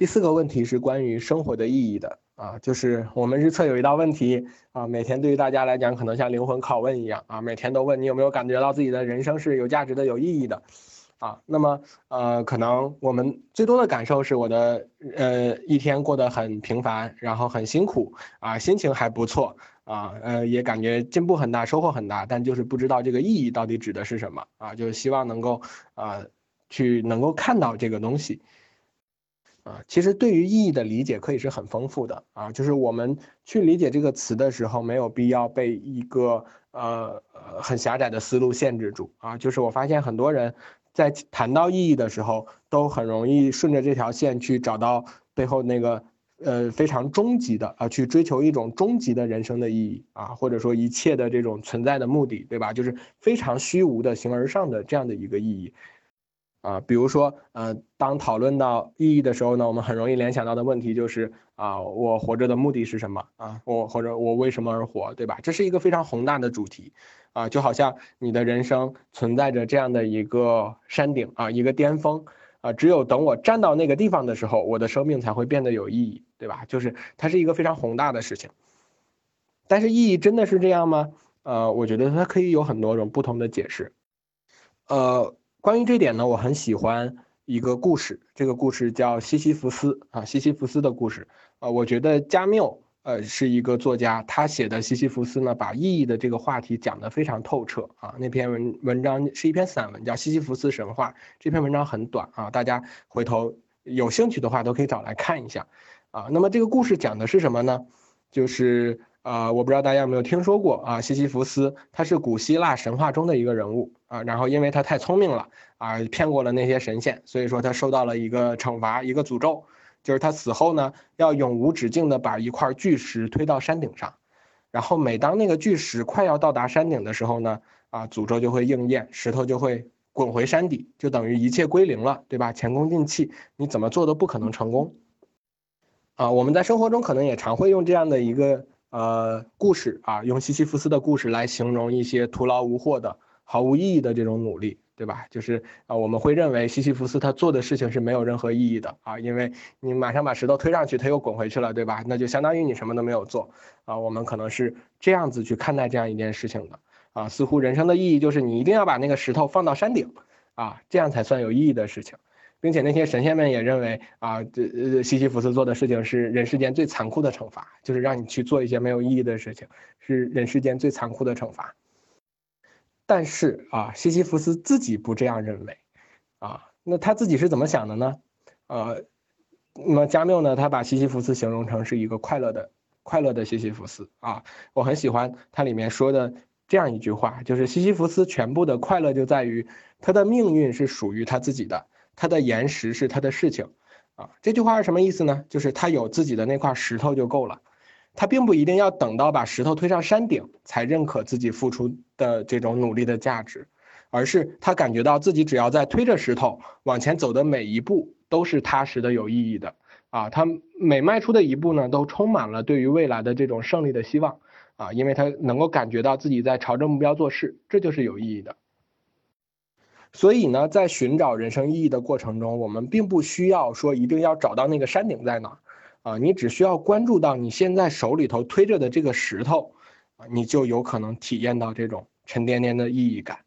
第四个问题是关于生活的意义的啊，就是我们日测有一道问题啊，每天对于大家来讲可能像灵魂拷问一样啊，每天都问你有没有感觉到自己的人生是有价值的、有意义的啊。那么呃，可能我们最多的感受是我的呃一天过得很平凡，然后很辛苦啊，心情还不错啊，呃也感觉进步很大，收获很大，但就是不知道这个意义到底指的是什么啊，就是希望能够啊去能够看到这个东西。啊，其实对于意义的理解可以是很丰富的啊，就是我们去理解这个词的时候，没有必要被一个呃很狭窄的思路限制住啊。就是我发现很多人在谈到意义的时候，都很容易顺着这条线去找到背后那个呃非常终极的啊，去追求一种终极的人生的意义啊，或者说一切的这种存在的目的，对吧？就是非常虚无的形而上的这样的一个意义。啊，比如说，呃，当讨论到意义的时候呢，我们很容易联想到的问题就是啊，我活着的目的是什么啊？我或者我为什么而活，对吧？这是一个非常宏大的主题，啊，就好像你的人生存在着这样的一个山顶啊，一个巅峰啊，只有等我站到那个地方的时候，我的生命才会变得有意义，对吧？就是它是一个非常宏大的事情，但是意义真的是这样吗？呃，我觉得它可以有很多种不同的解释，呃。关于这点呢，我很喜欢一个故事，这个故事叫西西弗斯啊，西西弗斯的故事啊，我觉得加缪呃是一个作家，他写的西西弗斯呢，把意义的这个话题讲得非常透彻啊。那篇文文章是一篇散文，叫《西西弗斯神话》，这篇文章很短啊，大家回头有兴趣的话都可以找来看一下啊。那么这个故事讲的是什么呢？就是呃，我不知道大家有没有听说过啊，西西弗斯他是古希腊神话中的一个人物。啊，然后因为他太聪明了啊，骗过了那些神仙，所以说他受到了一个惩罚，一个诅咒，就是他死后呢要永无止境的把一块巨石推到山顶上，然后每当那个巨石快要到达山顶的时候呢，啊，诅咒就会应验，石头就会滚回山底，就等于一切归零了，对吧？前功尽弃，你怎么做都不可能成功。啊，我们在生活中可能也常会用这样的一个呃故事啊，用西西弗斯的故事来形容一些徒劳无获的。毫无意义的这种努力，对吧？就是啊，我们会认为西西弗斯他做的事情是没有任何意义的啊，因为你马上把石头推上去，他又滚回去了，对吧？那就相当于你什么都没有做啊。我们可能是这样子去看待这样一件事情的啊，似乎人生的意义就是你一定要把那个石头放到山顶啊，这样才算有意义的事情，并且那些神仙们也认为啊，这呃西西弗斯做的事情是人世间最残酷的惩罚，就是让你去做一些没有意义的事情，是人世间最残酷的惩罚。但是啊，西西弗斯自己不这样认为，啊，那他自己是怎么想的呢？呃，那么加缪呢，他把西西弗斯形容成是一个快乐的、快乐的西西弗斯啊。我很喜欢他里面说的这样一句话，就是西西弗斯全部的快乐就在于他的命运是属于他自己的，他的岩石是他的事情啊。这句话是什么意思呢？就是他有自己的那块石头就够了。他并不一定要等到把石头推上山顶才认可自己付出的这种努力的价值，而是他感觉到自己只要在推着石头往前走的每一步都是踏实的、有意义的啊！他每迈出的一步呢，都充满了对于未来的这种胜利的希望啊！因为他能够感觉到自己在朝着目标做事，这就是有意义的。所以呢，在寻找人生意义的过程中，我们并不需要说一定要找到那个山顶在哪。啊，你只需要关注到你现在手里头推着的这个石头，啊，你就有可能体验到这种沉甸甸的意义感。